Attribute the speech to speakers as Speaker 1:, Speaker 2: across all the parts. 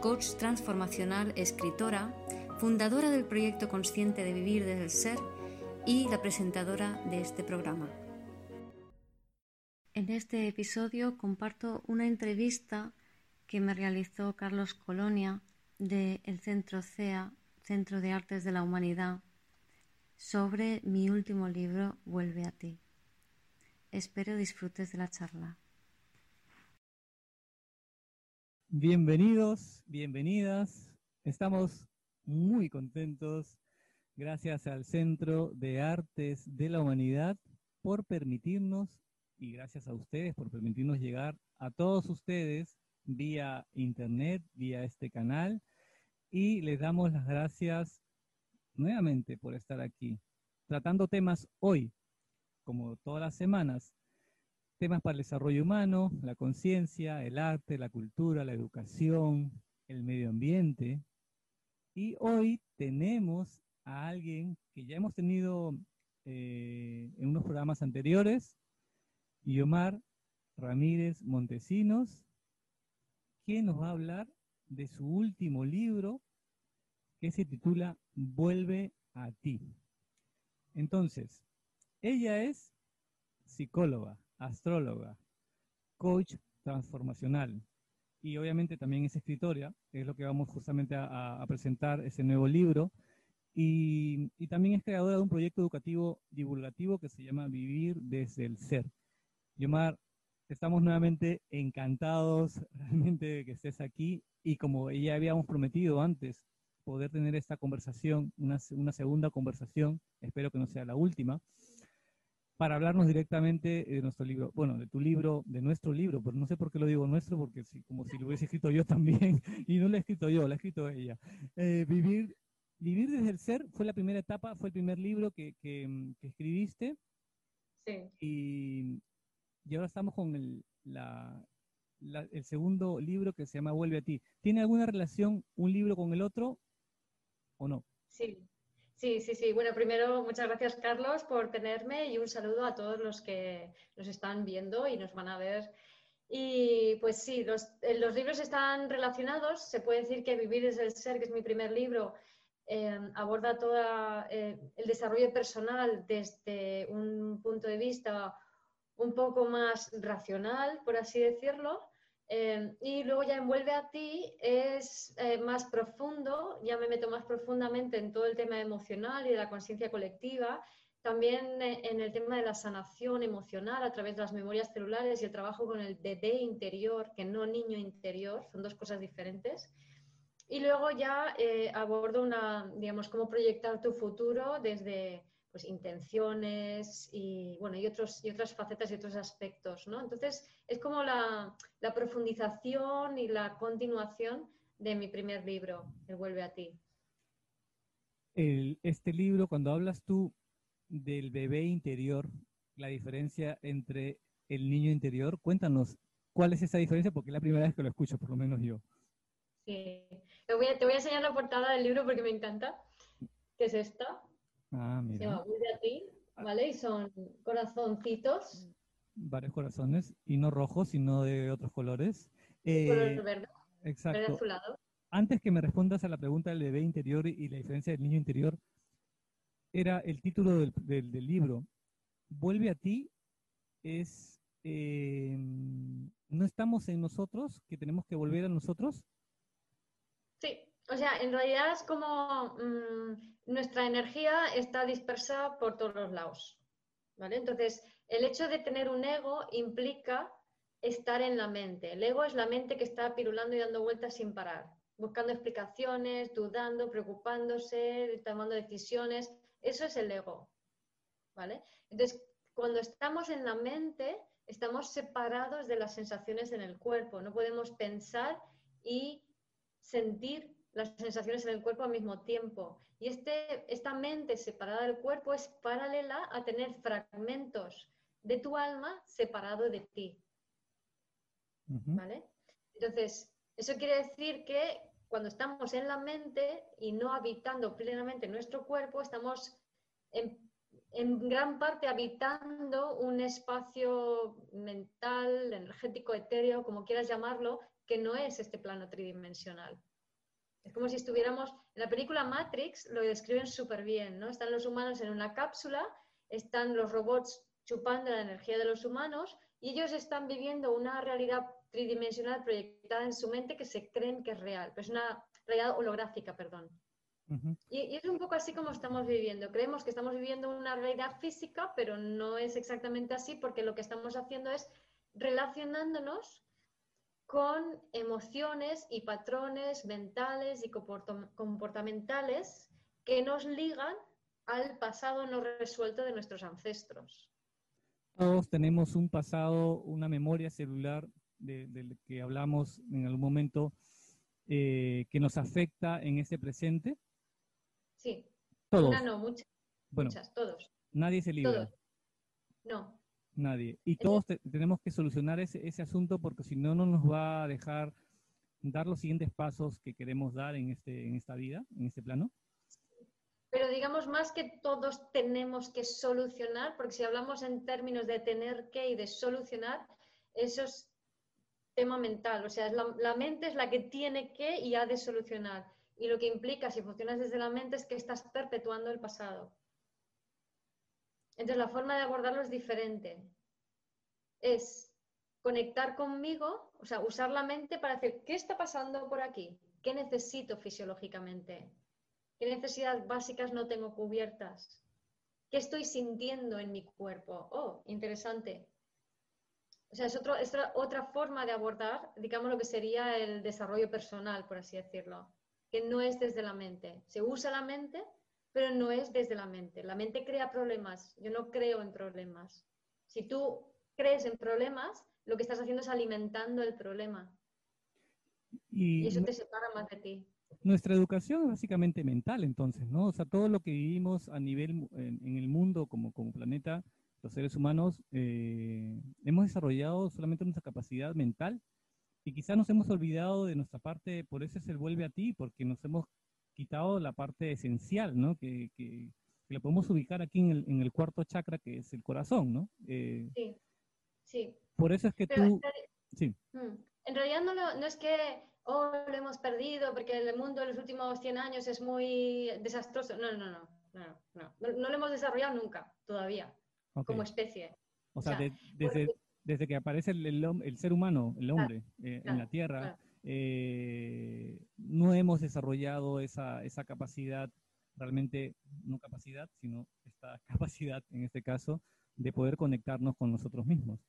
Speaker 1: coach transformacional, escritora, fundadora del proyecto Consciente de Vivir desde el Ser y la presentadora de este programa. En este episodio comparto una entrevista que me realizó Carlos Colonia del Centro CEA, Centro de Artes de la Humanidad, sobre mi último libro, Vuelve a ti. Espero disfrutes de la charla.
Speaker 2: Bienvenidos, bienvenidas. Estamos muy contentos, gracias al Centro de Artes de la Humanidad, por permitirnos, y gracias a ustedes por permitirnos llegar a todos ustedes vía internet, vía este canal, y les damos las gracias nuevamente por estar aquí, tratando temas hoy, como todas las semanas, temas para el desarrollo humano, la conciencia, el arte, la cultura, la educación, el medio ambiente. Y hoy tenemos a alguien que ya hemos tenido eh, en unos programas anteriores, Guiomar Ramírez Montesinos, que nos va a hablar de su último libro que se titula Vuelve a ti. Entonces, ella es psicóloga, astróloga, coach transformacional y obviamente también es escritora, es lo que vamos justamente a, presentar, ese nuevo libro. Y, también es creadora de un proyecto educativo divulgativo que se llama Vivir desde el Ser. Yomar, estamos nuevamente encantados realmente de que estés aquí y como ya habíamos prometido antes, poder tener esta conversación, una segunda conversación, espero que no sea la última, para hablarnos directamente de nuestro libro, bueno, de tu libro, de nuestro libro, pero no sé por qué lo digo nuestro, porque sí, como si lo hubiese escrito yo también, y no lo he escrito yo, lo ha escrito ella. Eh, vivir, vivir desde el ser fue la primera etapa, fue el primer libro que, que, escribiste.
Speaker 3: Sí.
Speaker 2: Y, y, ahora estamos con el, la, el segundo libro que se llama Vuelve a ti. ¿Tiene alguna relación un libro con el otro o no?
Speaker 3: Sí, Sí, sí, sí. Bueno, primero, muchas gracias, Carlos, por tenerme y un saludo a todos los que nos están viendo y nos van a ver. Y pues sí, los, eh, los libros están relacionados. Se puede decir que Vivir es el Ser, que es mi primer libro, eh, aborda todo eh, el desarrollo personal desde un punto de vista un poco más racional, por así decirlo. Em, y luego ya envuelve a ti es eh, más profundo, ya me meto más profundamente en todo el tema emocional y de la conciencia colectiva, también eh, en el tema de la sanación emocional a través de las memorias celulares y el trabajo con el bebé interior, que no niño interior, son dos cosas diferentes. Y luego ya eh, abordo una, digamos, cómo proyectar tu futuro desde pues, intenciones y, bueno, y, otros, y otras facetas y otros aspectos, ¿no? Entonces, es como la, profundización y la continuación de mi primer libro, El Vuelve a ti.
Speaker 2: este libro, cuando hablas tú del bebé interior, la diferencia entre el niño interior, cuéntanos, ¿cuál es esa diferencia? Porque es la primera vez que lo escucho, por lo menos yo.
Speaker 3: Sí, te voy a, te voy a enseñar la portada del libro porque me encanta, que es esta.
Speaker 2: Ah, mira.
Speaker 3: Se llama de a ti, ¿vale? Y son corazoncitos.
Speaker 2: Varios corazones, y no rojos, sino de otros colores.
Speaker 3: Eh, color verde.
Speaker 2: Exacto.
Speaker 3: Verde azulado.
Speaker 2: Antes que me respondas a la pregunta del bebé interior y la diferencia del niño interior, era el título del, del, libro. Vuelve a ti es, eh, ¿no estamos en nosotros, que tenemos que volver a nosotros?
Speaker 3: Sí, o sea, en realidad es como mm, nuestra energía está dispersa por todos los lados. ¿vale? Entonces, el hecho de tener un ego implica estar en la mente. El ego es la mente que está pirulando y dando vueltas sin parar, buscando explicaciones, dudando, preocupándose, tomando decisiones. Eso es el ego. ¿vale? Entonces, cuando estamos en la mente, estamos separados de las sensaciones en el cuerpo. No podemos pensar y sentir las sensaciones en el cuerpo al mismo tiempo. Y este, esta mente separada del cuerpo es paralela a tener fragmentos de tu alma separado de ti. ¿Vale? Entonces, eso quiere decir que cuando estamos en la mente y no habitando plenamente nuestro cuerpo, estamos en, en gran parte habitando un espacio mental, energético, etéreo, como quieras llamarlo, que no es este plano tridimensional. Es como si estuviéramos, en la película Matrix lo describen súper bien, ¿no? Están los humanos en una cápsula, están los robots chupando la energía de los humanos y ellos están viviendo una realidad tridimensional proyectada en su mente que se creen que es real, pero es una realidad holográfica, perdón. y, y, es un poco así como estamos viviendo. Creemos que estamos viviendo una realidad física, pero no es exactamente así porque lo que estamos haciendo es relacionándonos con emociones y patrones mentales y comportamentales que nos ligan al pasado no resuelto de nuestros ancestros.
Speaker 2: Todos tenemos un pasado, una memoria celular del que hablamos en algún momento eh, que nos afecta en ese presente.
Speaker 3: Sí.
Speaker 2: Todos.
Speaker 3: no, muchas, muchas, todos.
Speaker 2: Nadie se libra.
Speaker 3: Todos. No.
Speaker 2: Nadie. Y todos tenemos que solucionar ese, ese asunto porque si no, no nos va a dejar dar los siguientes pasos que queremos dar en, este, en esta vida, en este plano.
Speaker 3: Pero digamos más que todos tenemos que solucionar, porque si hablamos en términos de tener que y de solucionar, eso es tema mental. O sea, la, la mente es la que tiene que y ha de solucionar. Y lo que implica, si funcionas desde la mente, es que estás perpetuando el pasado. Entonces, la forma de abordarlo es diferente. Es conectar conmigo, o sea, usar la mente para decir, ¿qué está pasando por aquí? ¿Qué necesito fisiológicamente? ¿Qué necesidades básicas no tengo cubiertas? ¿Qué estoy sintiendo en mi cuerpo? Oh, interesante. O sea, es, es otra forma de abordar, digamos, lo que sería el desarrollo personal, por así decirlo, que no es desde la mente. Se usa la mente, pero no es desde la mente. La mente crea problemas, yo no creo en problemas. Si tú crees en problemas, lo que estás haciendo es alimentando el problema. Y, eso te separa más de ti.
Speaker 2: Nuestra educación es básicamente mental, entonces, ¿no? O sea, todo lo que vivimos a nivel en, el mundo como, como planeta, los seres humanos, eh, hemos desarrollado solamente nuestra capacidad mental y quizás nos hemos olvidado de nuestra parte, por eso es el vuelve a ti, porque nos hemos quitado la parte esencial, ¿no? Que, que, lo podemos ubicar aquí en el, en el, cuarto chakra, que es el corazón, ¿no?
Speaker 3: Eh, sí, sí.
Speaker 2: Por eso es que tú... En
Speaker 3: sí. Mm, en realidad no, no es que oh, lo hemos perdido porque el mundo en los últimos 100 años es muy desastroso. No, no, no, no, no, no, no lo hemos desarrollado nunca, todavía, como especie.
Speaker 2: O sea, desde, desde que aparece el, el, ser humano, el hombre, eh, en la Tierra, eh, no hemos desarrollado esa, esa capacidad, realmente no capacidad, sino esta capacidad en este caso de poder conectarnos con nosotros mismos.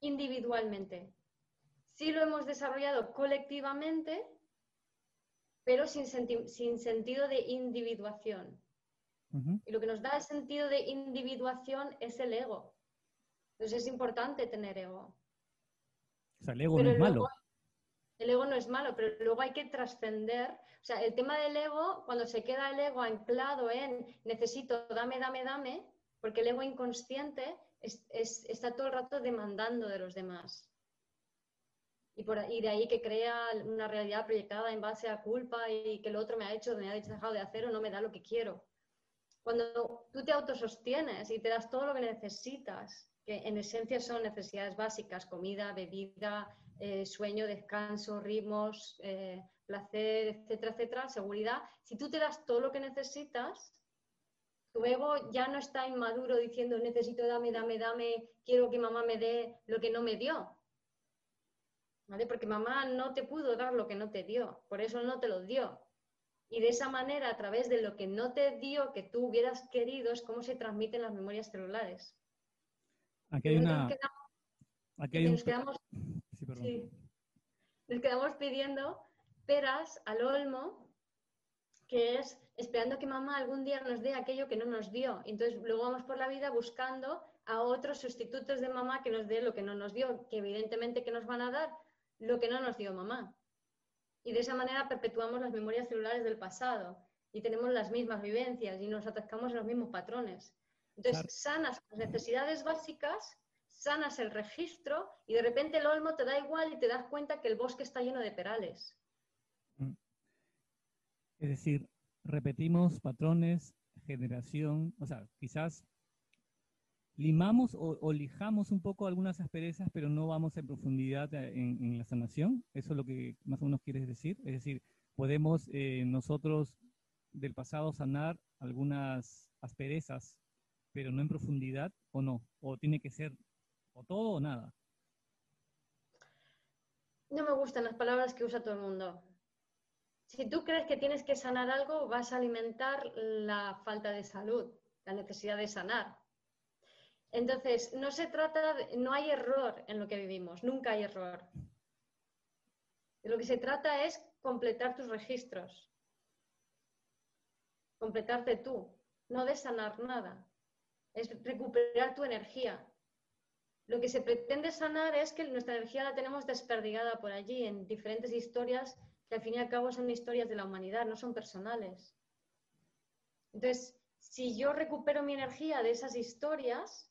Speaker 3: Individualmente. Sí lo hemos desarrollado colectivamente, pero sin, sin sentido de individuación. Y lo que nos da el sentido de individuación es el ego. Entonces es importante tener ego.
Speaker 2: O sea, el ego no es malo
Speaker 3: el ego no es malo, pero luego hay que trascender. O sea, el tema del ego, cuando se queda el ego anclado en necesito, dame, dame, dame, porque el ego inconsciente está todo el rato demandando de los demás. Y, por, de ahí que crea una realidad proyectada en base a culpa y que el otro me ha hecho, me ha dejado de hacer o no me da lo que quiero. Cuando tú te autosostienes y te das todo lo que necesitas, que en esencia son necesidades básicas, comida, bebida, eh, sueño, descanso, ritmos, eh, placer, etcétera, etcétera, seguridad, si tú te das todo lo que necesitas, tu ego ya no está inmaduro diciendo necesito, dame, dame, dame, quiero que mamá me dé lo que no me dio. ¿Vale? Porque mamá no te pudo dar lo que no te dio, por eso no te lo dio. Y de esa manera, a través de lo que no te dio, que tú hubieras querido, es cómo se transmiten las memorias celulares.
Speaker 2: Aquí hay una... Aquí hay un...
Speaker 3: Sí, Nos quedamos pidiendo peras al olmo, que es esperando que mamá algún día nos dé aquello que no nos dio. Entonces luego vamos por la vida buscando a otros sustitutos de mamá que nos dé lo que no nos dio, que evidentemente que nos van a dar lo que no nos dio mamá. y de esa manera perpetuamos las memorias celulares del pasado y tenemos las mismas vivencias y nos atascamos en los mismos patrones. Entonces, sanas las necesidades básicas, sanas el registro y de repente el olmo te da igual y te das cuenta que el bosque está lleno de perales. Mm.
Speaker 2: Es decir, repetimos patrones, generación, o sea, quizás limamos o, lijamos un poco algunas asperezas, pero no vamos en profundidad en, la sanación. Eso es lo que más o menos quieres decir. Es decir, podemos eh, nosotros del pasado sanar algunas asperezas, pero no en profundidad o no. O tiene que ser o todo o nada.
Speaker 3: No me gustan las palabras que usa todo el mundo. Si tú crees que tienes que sanar algo, vas a alimentar la falta de salud, la necesidad de sanar. Entonces, no se trata, de, no hay error en lo que vivimos, nunca hay error. De lo que se trata es completar tus registros, completarte tú, no de sanar nada, es recuperar tu energía. Lo que se pretende sanar es que nuestra energía la tenemos desperdigada por allí en diferentes historias que al fin y al cabo son historias de la humanidad, no son personales. Entonces, si yo recupero mi energía de esas historias,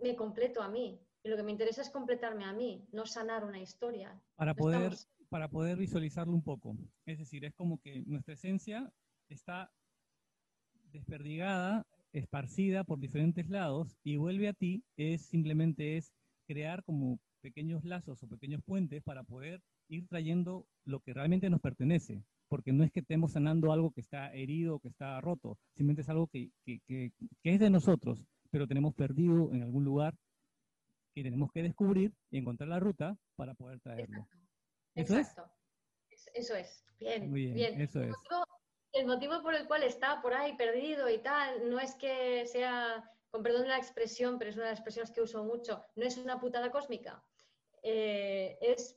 Speaker 3: me completo a mí. Y lo que me interesa es completarme a mí, no sanar una historia.
Speaker 2: Para poder, para poder visualizarlo un poco. Es decir, es como que nuestra esencia está desperdigada, esparcida por diferentes lados y vuelve a ti, es simplemente es crear como pequeños lazos o pequeños puentes para poder ir trayendo lo que realmente nos pertenece, porque no es que estemos sanando algo que está herido o que está roto, simplemente es algo que, que, que, que es de nosotros pero tenemos perdido en algún lugar y tenemos que descubrir y encontrar la ruta para poder traerlo.
Speaker 3: ¿Eso es? Eso es. Bien, bien.
Speaker 2: Eso es.
Speaker 3: El motivo por el cual está por ahí perdido y tal, no es que sea, con perdón de la expresión, pero es una de las expresiones que uso mucho, no es una putada cósmica. Eh, es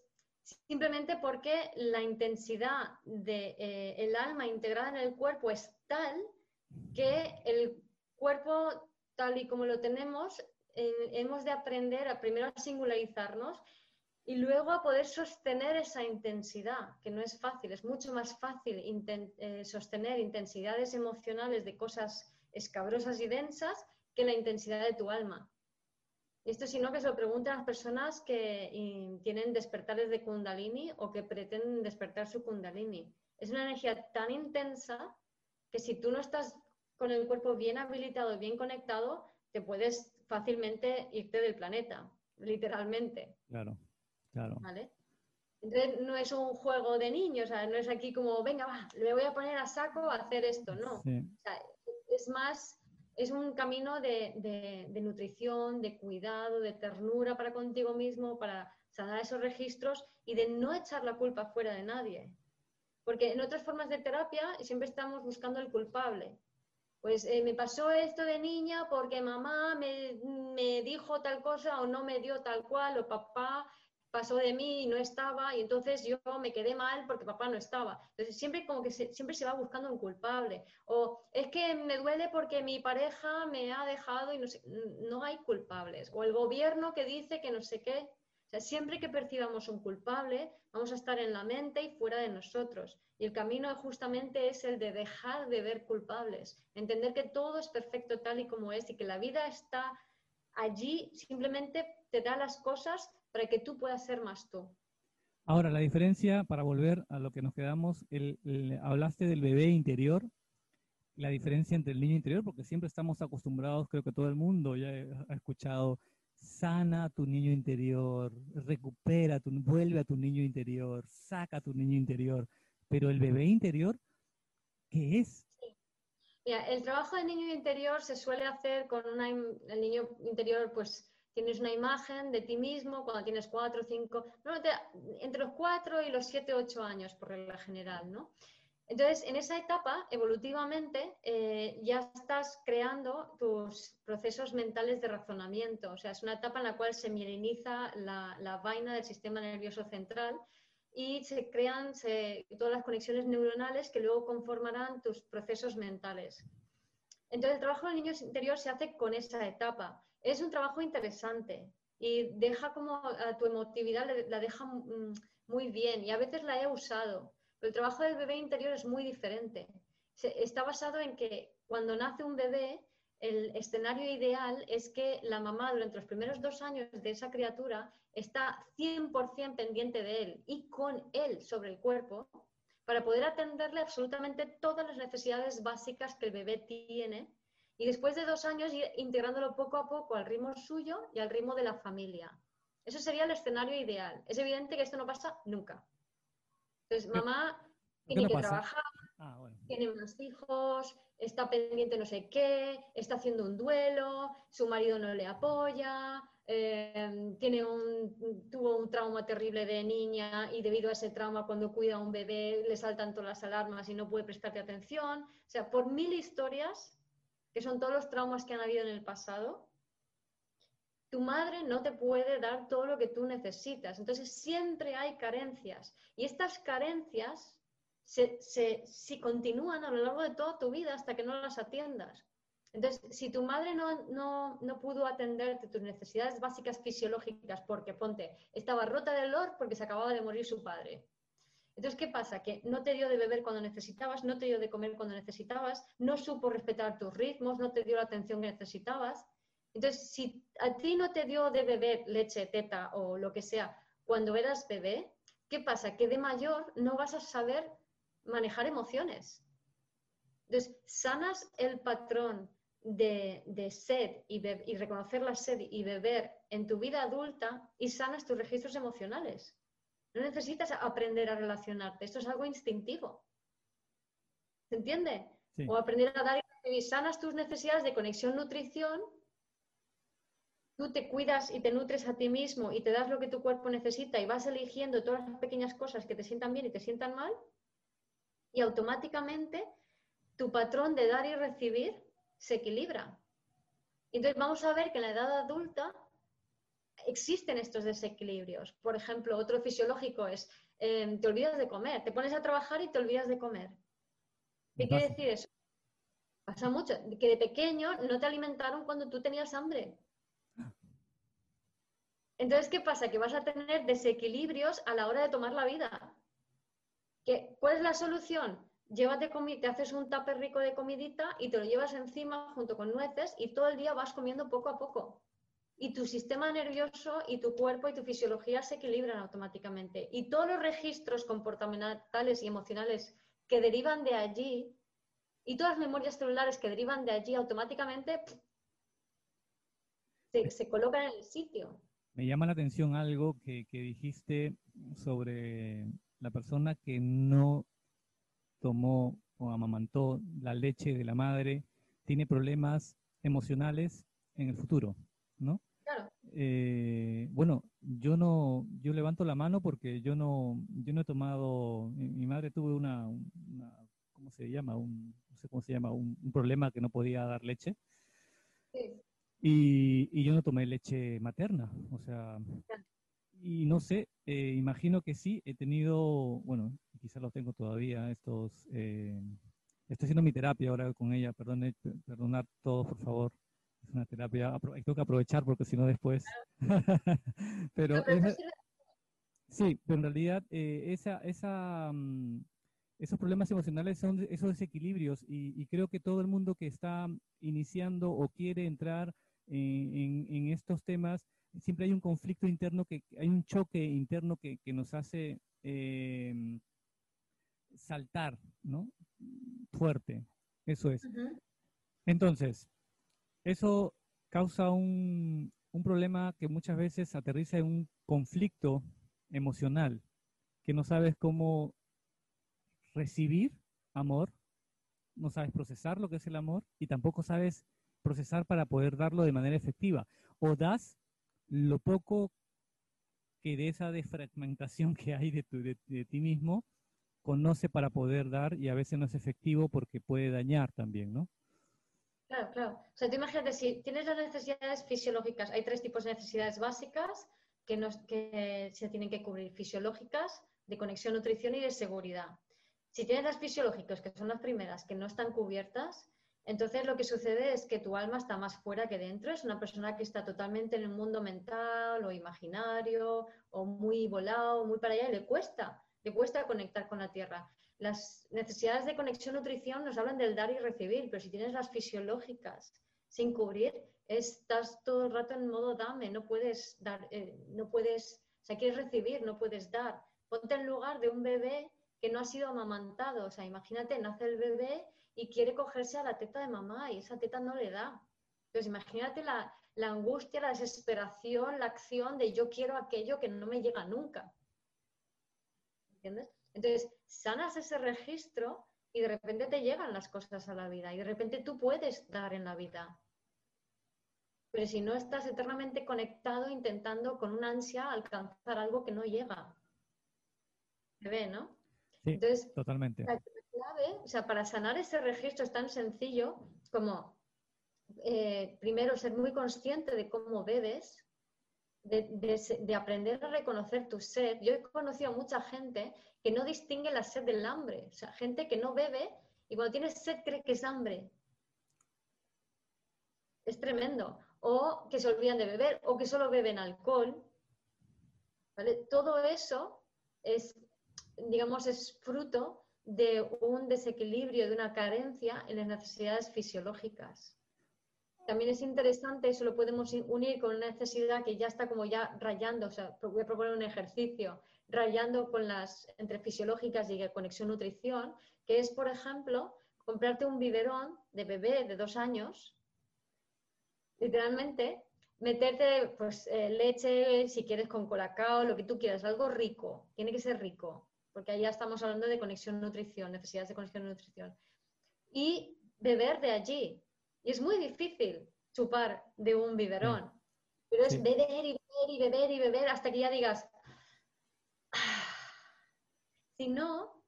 Speaker 3: simplemente porque la intensidad del de, eh, el alma integrada en el cuerpo es tal que el cuerpo tal y como lo tenemos, eh, hemos de aprender a primero a singularizarnos y luego a poder sostener esa intensidad, que no es fácil, es mucho más fácil eh, sostener intensidades emocionales de cosas escabrosas y densas que la intensidad de tu alma. Esto sino que se lo pregunten a las personas que tienen despertares de kundalini o que pretenden despertar su kundalini. Es una energía tan intensa que si tú no estás con el cuerpo bien habilitado, bien conectado, te puedes fácilmente irte del planeta, literalmente.
Speaker 2: Claro, claro.
Speaker 3: ¿Vale? Entonces no es un juego de niños, o no es aquí como, venga, va, le voy a poner a saco a hacer esto, no. es más, es un camino de, de, nutrición, de cuidado, de ternura para contigo mismo, para sanar esos registros y de no echar la culpa fuera de nadie. Porque en otras formas de terapia siempre estamos buscando el culpable pues eh, me pasó esto de niña porque mamá me, dijo tal cosa o no me dio tal cual, o papá pasó de mí y no estaba, y entonces yo me quedé mal porque papá no estaba. Entonces siempre como que se, siempre se va buscando un culpable. O es que me duele porque mi pareja me ha dejado y no sé, no hay culpables. O el gobierno que dice que no sé qué. O sea, siempre que percibamos un culpable, vamos a estar en la mente y fuera de nosotros. Y el camino justamente es el de dejar de ver culpables, entender que todo es perfecto tal y como es y que la vida está allí, simplemente te da las cosas para que tú puedas ser más tú.
Speaker 2: Ahora, la diferencia, para volver a lo que nos quedamos, hablaste del bebé interior, la diferencia entre el niño interior, porque siempre estamos acostumbrados, creo que todo el mundo ya ha escuchado, sana a tu niño interior, recupera, tu, vuelve a tu niño interior, saca a tu niño interior pero el bebé interior, ¿qué es?
Speaker 3: Mira, el trabajo del niño interior se suele hacer con una, el niño interior, pues tienes una imagen de ti mismo cuando tienes cuatro, cinco, entre los cuatro y los siete, ocho años por regla general, ¿no? Entonces, en esa etapa, evolutivamente, eh, ya estás creando tus procesos mentales de razonamiento. O sea, es una etapa en la cual se mieliniza la, la vaina del sistema nervioso central y se crean todas las conexiones neuronales que luego conformarán tus procesos mentales. Entonces, el trabajo del niño interior se hace con esa etapa. Es un trabajo interesante y deja como a tu emotividad, la deja mm, muy bien y a veces la he usado, pero el trabajo del bebé interior es muy diferente. está basado en que cuando nace un bebé, el escenario ideal es que la mamá durante los primeros dos años de esa criatura está 100% pendiente de él y con él sobre el cuerpo para poder atenderle absolutamente todas las necesidades básicas que el bebé tiene y después de dos años ir integrándolo poco a poco al ritmo suyo y al ritmo de la familia. Eso sería el escenario ideal. Es evidente que esto no pasa nunca. Entonces, mamá tiene que trabajar, ah, tiene unos hijos, está pendiente no sé qué, está haciendo un duelo, su marido no le apoya, eh, tiene un, tuvo un trauma terrible de niña y debido a ese trauma cuando cuida a un bebé le saltan todas las alarmas y no puede prestarte atención. O sea, por mil historias, que son todos los traumas que han habido en el pasado, tu madre no te puede dar todo lo que tú necesitas. Entonces siempre hay carencias. Y estas carencias se, continúan a lo largo de toda tu vida hasta que no las atiendas. Entonces, si tu madre no, no, pudo atenderte tus necesidades básicas fisiológicas porque, ponte, estaba rota del dolor porque se acababa de morir su padre. Entonces, ¿qué pasa? Que no te dio de beber cuando necesitabas, no te dio de comer cuando necesitabas, no supo respetar tus ritmos, no te dio la atención que necesitabas. Entonces, si a ti no te dio de beber leche, teta o lo que sea cuando eras bebé, ¿qué pasa? Que de mayor no vas a saber manejar emociones. Entonces, sanas el patrón de, sed y, y, reconocer la sed y beber en tu vida adulta y sanas tus registros emocionales. No necesitas aprender a relacionarte, esto es algo instintivo. ¿Se entiende? O aprender a dar y sanas tus necesidades de conexión, nutrición tú te cuidas y te nutres a ti mismo y te das lo que tu cuerpo necesita y vas eligiendo todas las pequeñas cosas que te sientan bien y te sientan mal, y automáticamente tu patrón de dar y recibir se equilibra. Entonces vamos a ver que en la edad adulta existen estos desequilibrios. Por ejemplo, otro fisiológico es, em, te olvidas de comer, te pones a trabajar y te olvidas de comer. ¿Qué quiere decir eso? Pasa mucho, que de pequeño no te alimentaron cuando tú tenías hambre. Entonces, ¿qué pasa? Que vas a tener desequilibrios a la hora de tomar la vida. ¿Cuál es la solución? Llévate te haces un tupper rico de comidita y te lo llevas encima junto con nueces y todo el día vas comiendo poco a poco. Y tu sistema nervioso y tu cuerpo y tu fisiología se equilibran automáticamente. Y todos los registros comportamentales y emocionales que derivan de allí y todas las memorias celulares que derivan de allí automáticamente se, colocan en el sitio.
Speaker 2: Me llama la atención algo que, dijiste sobre la persona que no tomó o amamantó la leche de la madre, tiene problemas emocionales en el futuro, ¿no?
Speaker 3: Claro.
Speaker 2: Eh, bueno, yo no, yo levanto la mano porque yo no, yo no he tomado, mi madre tuvo una, ¿cómo se llama? Un, no sé cómo se llama, un, un problema que no podía dar leche.
Speaker 3: Sí.
Speaker 2: Y, yo no tomé leche materna, o sea, y no sé, eh, imagino que sí, he tenido, bueno, quizás lo tengo todavía, estos, eh, estoy haciendo mi terapia ahora con ella, perdón, perdonad todos, por favor, es una terapia, tengo que aprovechar porque si no después... pero sí, pero en realidad eh, esa, esa, mm, esos problemas emocionales son esos desequilibrios y, y, creo que todo el mundo que está iniciando o quiere entrar en, estos temas, siempre hay un conflicto interno, que hay un choque interno que, nos hace em, saltar, ¿no? Fuerte, eso es. Entonces, eso causa un, un problema que muchas veces aterriza en un conflicto emocional, que no sabes cómo recibir amor, no sabes procesar lo que es el amor y tampoco sabes procesar para poder darlo de manera efectiva. O das lo poco que de esa defragmentación que hay de, de, ti mismo, conoce para poder dar y a veces no es efectivo porque puede dañar también, ¿no?
Speaker 3: Claro, claro. O sea, tú imagínate, si tienes las necesidades fisiológicas, hay tres tipos de necesidades básicas que, se tienen que cubrir, fisiológicas, de conexión, nutrición y de seguridad. Si tienes las fisiológicas, que son las primeras, que no están cubiertas, Entonces lo que sucede es que tu alma está más fuera que dentro, es una persona que está totalmente en el mundo mental o imaginario o muy volado, muy para allá y le cuesta, le cuesta conectar con la tierra. Las necesidades de conexión nutrición nos hablan del dar y recibir, pero si tienes las fisiológicas sin cubrir, estás todo el rato en modo dame, no puedes dar, eh, no puedes, o sea, quieres recibir, no puedes dar. Ponte en lugar de un bebé que no ha sido amamantado, o sea, imagínate, nace el bebé y quiere cogerse a la teta de mamá y esa teta no le da. Entonces, imagínate la, angustia, la desesperación, la acción de yo quiero aquello que no me llega nunca. ¿Entiendes? Entonces, sanas ese registro y de repente te llegan las cosas a la vida y de repente tú puedes dar en la vida. Pero si no estás eternamente conectado intentando con una ansia alcanzar algo que no llega. Se ve, ¿no?
Speaker 2: Sí, Entonces, totalmente
Speaker 3: o sea, para sanar ese registro es tan sencillo como, eh, primero, ser muy consciente de cómo bebes, de, aprender a reconocer tu sed. Yo he conocido a mucha gente que no distingue la sed del hambre, o sea, gente que no bebe y cuando tiene sed cree que es hambre. Es tremendo. O que se olvidan de beber, o que solo beben alcohol. Todo eso es, digamos, es fruto de un desequilibrio, de una carencia en las necesidades fisiológicas. También es interesante, eso lo podemos unir con una necesidad que ya está como ya rayando, o sea, voy a proponer un ejercicio, rayando con las entre fisiológicas y conexión-nutrición, que es, por ejemplo, comprarte un biberón de bebé de dos años, literalmente, meterte pues, eh, leche, si quieres con colacao, lo que tú quieras, algo rico, tiene que ser rico porque ahí ya estamos hablando de conexión-nutrición, necesidades de conexión-nutrición. Y beber de allí. Y es muy difícil chupar de un biberón, pero es beber y beber y beber y beber hasta que ya digas, ah". si no,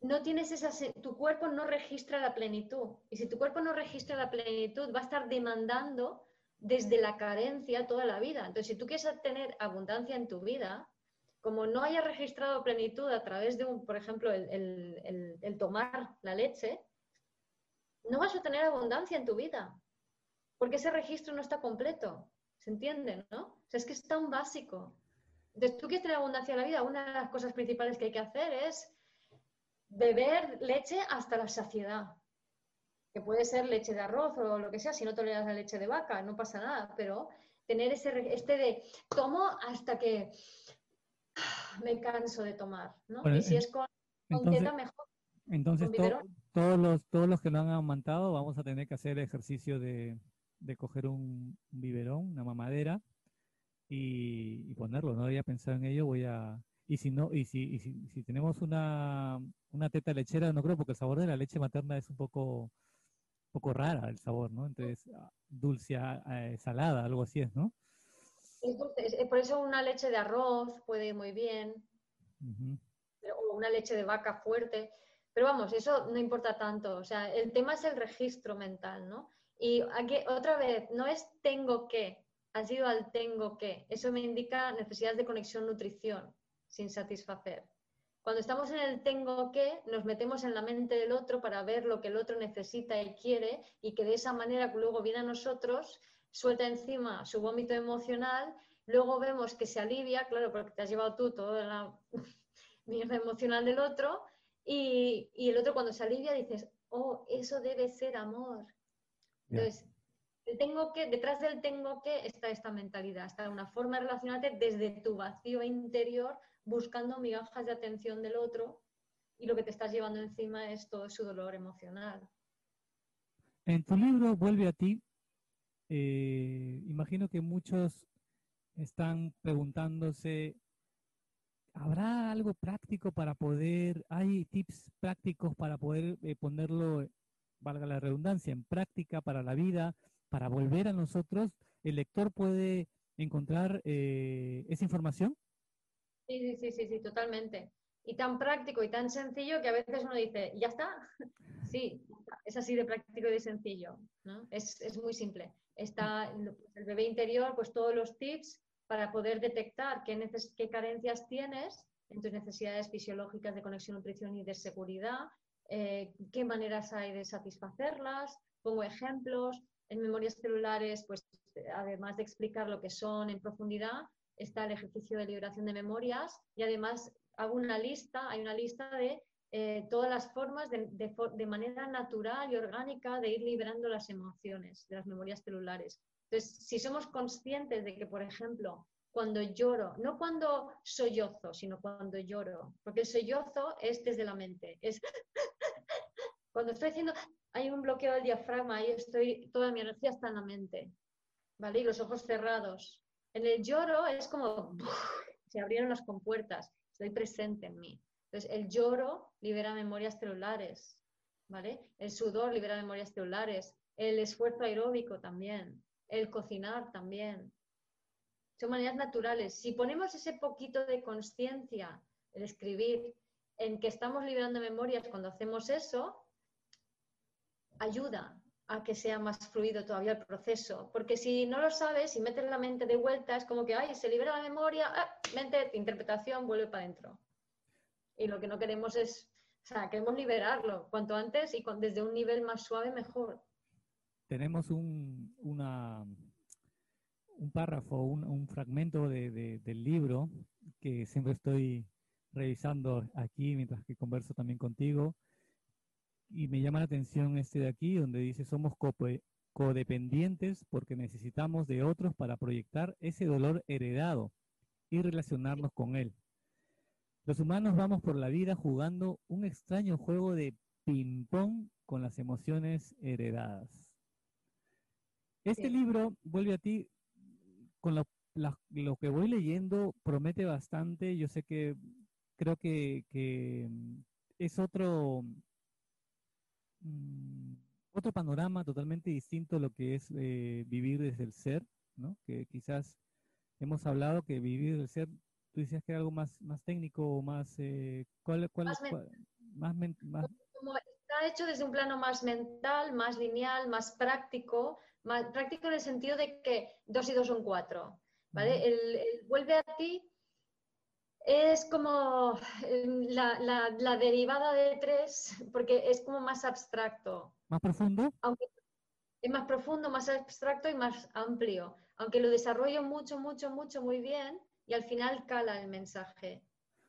Speaker 3: no tienes esa, tu cuerpo no registra la plenitud. Y si tu cuerpo no registra la plenitud, va a estar demandando desde la carencia toda la vida. Entonces, si tú quieres tener abundancia en tu vida, como no haya registrado plenitud a través de, un, por ejemplo, el, tomar la leche, no vas a tener abundancia en tu vida, porque ese registro no está completo. ¿Se entiende, no? O sea, es que es tan básico. Entonces, tú quieres tener abundancia en la vida, una de las cosas principales que hay que hacer es beber leche hasta la saciedad. Que puede ser leche de arroz o lo que sea, si no toleras la leche de vaca, no pasa nada, pero tener ese este de tomo hasta que me canso de tomar, ¿no? y si es con,
Speaker 2: entonces, mejor. Entonces, todos, los, todos los que lo han amamantado vamos a tener que hacer el ejercicio de, coger un, biberón, una mamadera, y, ponerlo. No había pensado en ello, voy a... Y si no, y si, si, tenemos una, una teta lechera, no creo, porque el sabor de la leche materna es un poco poco rara el sabor, ¿no? Entonces, ah, dulce, ah, eh, salada, algo así es, ¿no?
Speaker 3: por eso una leche de arroz puede ir muy bien, o una leche de vaca fuerte, pero vamos, eso no importa tanto, o sea, el tema es el registro mental, ¿no? Y aquí, otra vez, no es tengo que, ha sido al tengo que, eso me indica necesidades de conexión nutrición sin satisfacer. Cuando estamos en el tengo que, nos metemos en la mente del otro para ver lo que el otro necesita y quiere y que de esa manera luego viene a nosotros suelta encima su vómito emocional, luego vemos que se alivia, claro, porque te has llevado tú toda la mierda emocional del otro, y, el otro cuando se alivia dices, oh, eso debe ser amor. Entonces, tengo que, detrás del tengo que está esta mentalidad, está una forma de relacionarte desde tu vacío interior, buscando migajas de atención del otro, y lo que te estás llevando encima es todo su dolor emocional.
Speaker 2: En tu libro Vuelve a ti, eh, imagino que muchos están preguntándose, ¿habrá algo práctico para poder, hay tips prácticos para poder eh, ponerlo, valga la redundancia, en práctica para la vida, para volver a nosotros? ¿El lector puede encontrar eh, esa información?
Speaker 3: Sí, sí, sí, sí, totalmente. Y tan práctico y tan sencillo que a veces uno dice, ¿ya está? Sí, es así de práctico y de sencillo. ¿no? Es, es muy simple está el bebé interior, pues todos los tips para poder detectar qué, carencias tienes en tus necesidades fisiológicas de conexión, nutrición y de seguridad, eh, qué maneras hay de satisfacerlas, pongo ejemplos. En memorias celulares, pues además de explicar lo que son en profundidad, está el ejercicio de liberación de memorias y además hago una lista, hay una lista de eh, todas las formas de, manera natural y orgánica de ir liberando las emociones de las memorias celulares. Entonces, si somos conscientes de que, por ejemplo, cuando lloro, no cuando sollozo, sino cuando lloro, porque el sollozo es desde la mente, es cuando estoy haciendo, hay un bloqueo del diafragma, ahí estoy, toda mi energía está en la mente, ¿vale? Y los ojos cerrados. En el lloro es como, se abrieron las compuertas, estoy presente en mí. Entonces, el lloro libera memorias celulares, ¿vale? El sudor libera memorias celulares, el esfuerzo aeróbico también, el cocinar también. Son maneras naturales. Si ponemos ese poquito de conciencia, el escribir, en que estamos liberando memorias cuando hacemos eso, ayuda a que sea más fluido todavía el proceso. Porque si no lo sabes y metes la mente de vuelta, es como que, ay, se libera la memoria, ah, mente, interpretación, vuelve para adentro. Y lo que no queremos es, o sea, queremos liberarlo cuanto antes y desde un nivel más suave mejor.
Speaker 2: Tenemos un, un párrafo, un, fragmento de, del libro que siempre estoy revisando aquí mientras que converso también contigo. Y me llama la atención este de aquí, donde dice, somos codependientes porque necesitamos de otros para proyectar ese dolor heredado y relacionarnos con él. Los humanos vamos por la vida jugando un extraño juego de ping-pong con las emociones heredadas. Este libro vuelve a ti con lo, que voy leyendo, promete bastante. Yo sé que creo que, es otro, mm, otro panorama totalmente distinto a lo que es eh, vivir desde el ser, ¿no? Que quizás hemos hablado que vivir desde el ser Tú decías que era algo más, más técnico o más... Eh, ¿Cuál, cuál,
Speaker 3: más, más, Como está hecho desde un plano más mental, más lineal, más práctico, más práctico en el sentido de que dos y dos son cuatro, ¿vale? el, vuelve a ti es como em, la, la, la, derivada de tres, porque es como más abstracto.
Speaker 2: ¿Más profundo?
Speaker 3: Aunque es más profundo, más abstracto y más amplio. Aunque lo desarrollo mucho, mucho, mucho, muy bien, y al final cala el mensaje.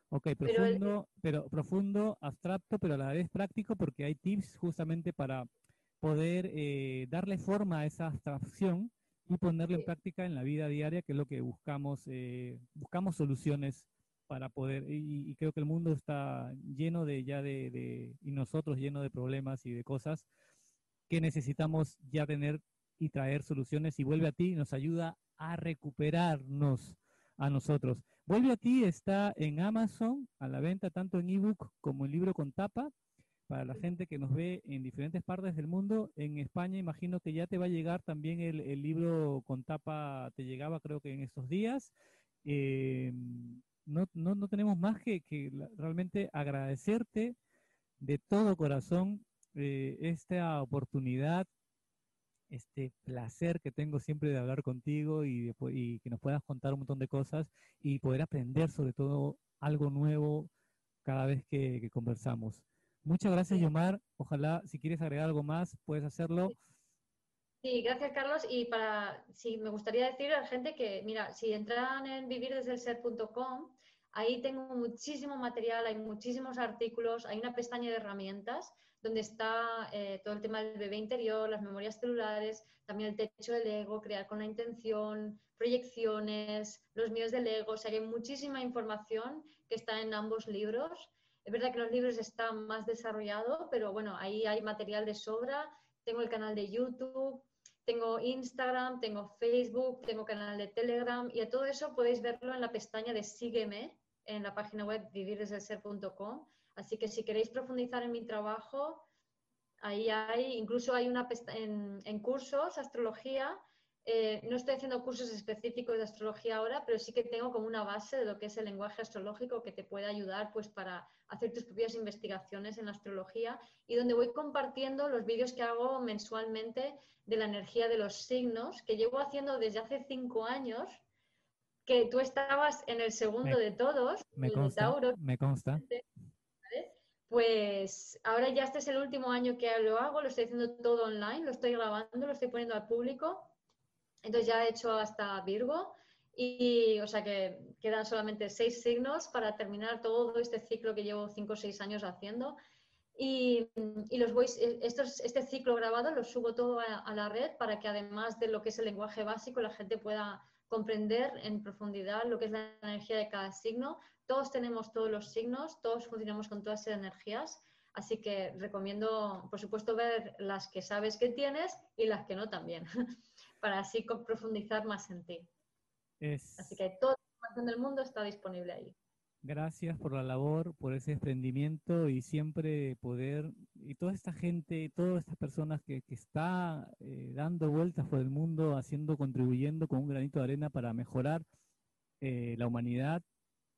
Speaker 2: Ok, profundo, pero, profundo, abstracto, pero a la vez práctico porque hay tips justamente para poder eh, darle forma a esa abstracción y ponerlo en práctica en la vida diaria, que es lo que buscamos, eh, buscamos soluciones para poder, y, creo que el mundo está lleno de ya de, de, y nosotros lleno de problemas y de cosas que necesitamos ya tener y traer soluciones y vuelve a ti y nos ayuda a recuperarnos a nosotros. Vuelve a ti está en Amazon a la venta tanto en ebook como en libro con tapa para la gente que nos ve en diferentes partes del mundo. En España imagino que ya te va a llegar también el, libro con tapa, te llegaba creo que en estos días. Eh, no, no, no, tenemos más que, que, realmente agradecerte de todo corazón eh, esta oportunidad este placer que tengo siempre de hablar contigo y, y, que nos puedas contar un montón de cosas y poder aprender sobre todo algo nuevo cada vez que, conversamos. Muchas gracias, Yomar. Ojalá, si quieres agregar algo más, puedes hacerlo.
Speaker 3: Sí, gracias, Carlos. Y para, sí, me gustaría decir a la gente que, mira, si entran en vivirdesdelser.com, ahí tengo muchísimo material, hay muchísimos artículos, hay una pestaña de herramientas donde está eh, todo el tema del bebé interior, las memorias celulares, también el techo del ego, crear con la intención, proyecciones, los miedos del ego. O sea, hay muchísima información que está en ambos libros. Es verdad que los libros están más desarrollados, pero bueno, ahí hay material de sobra. Tengo el canal de YouTube, tengo Instagram, tengo Facebook, tengo canal de Telegram y a todo eso podéis verlo en la pestaña de Sígueme en la página web vivirdesdelser.com Así que si queréis profundizar en mi trabajo, ahí hay, incluso hay una en, en cursos, astrología. Eh, no estoy haciendo cursos específicos de astrología ahora, pero sí que tengo como una base de lo que es el lenguaje astrológico que te puede ayudar pues para hacer tus propias investigaciones en la astrología y donde voy compartiendo los vídeos que hago mensualmente de la energía de los signos que llevo haciendo desde hace cinco años que tú estabas en el segundo de todos,
Speaker 2: me consta, Me consta
Speaker 3: pues ahora ya este es el último año que lo hago, lo estoy haciendo todo online, lo estoy grabando, lo estoy poniendo al público. Entonces ya he hecho hasta Virgo y, o sea que quedan solamente seis signos para terminar todo este ciclo que llevo cinco o seis años haciendo. Y, los voy, estos, este ciclo grabado lo subo todo a, la red para que además de lo que es el lenguaje básico, la gente pueda comprender en profundidad lo que es la energía de cada signo. Todos tenemos todos los signos, todos funcionamos con todas esas energías, así que recomiendo, por supuesto, ver las que sabes que tienes y las que no también, para así profundizar más en ti. Así que toda la información del mundo está disponible ahí.
Speaker 2: Gracias por la labor, por ese desprendimiento y siempre poder, y toda esta gente, todas estas personas que, que está eh, dando vueltas por el mundo, haciendo, contribuyendo con un granito de arena para mejorar eh, la humanidad,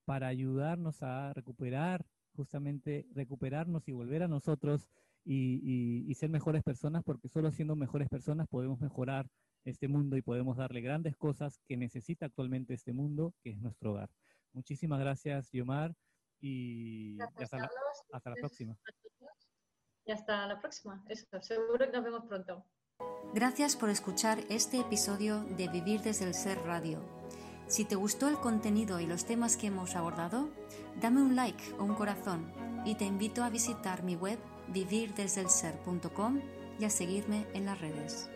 Speaker 2: para ayudarnos a recuperar, justamente recuperarnos y volver a nosotros y, y ser mejores personas, porque solo siendo mejores personas podemos mejorar este mundo y podemos darle grandes cosas que necesita actualmente este mundo, que es nuestro hogar. Muchísimas gracias, Yomar, y hasta, la, próxima.
Speaker 3: Y hasta la próxima, eso, seguro que nos vemos pronto.
Speaker 1: Gracias por escuchar este episodio de Vivir desde el Ser Radio. Si te gustó el contenido y los temas que hemos abordado, dame un like o un corazón y te invito a visitar mi web vivirdesdelser.com y a seguirme en las redes.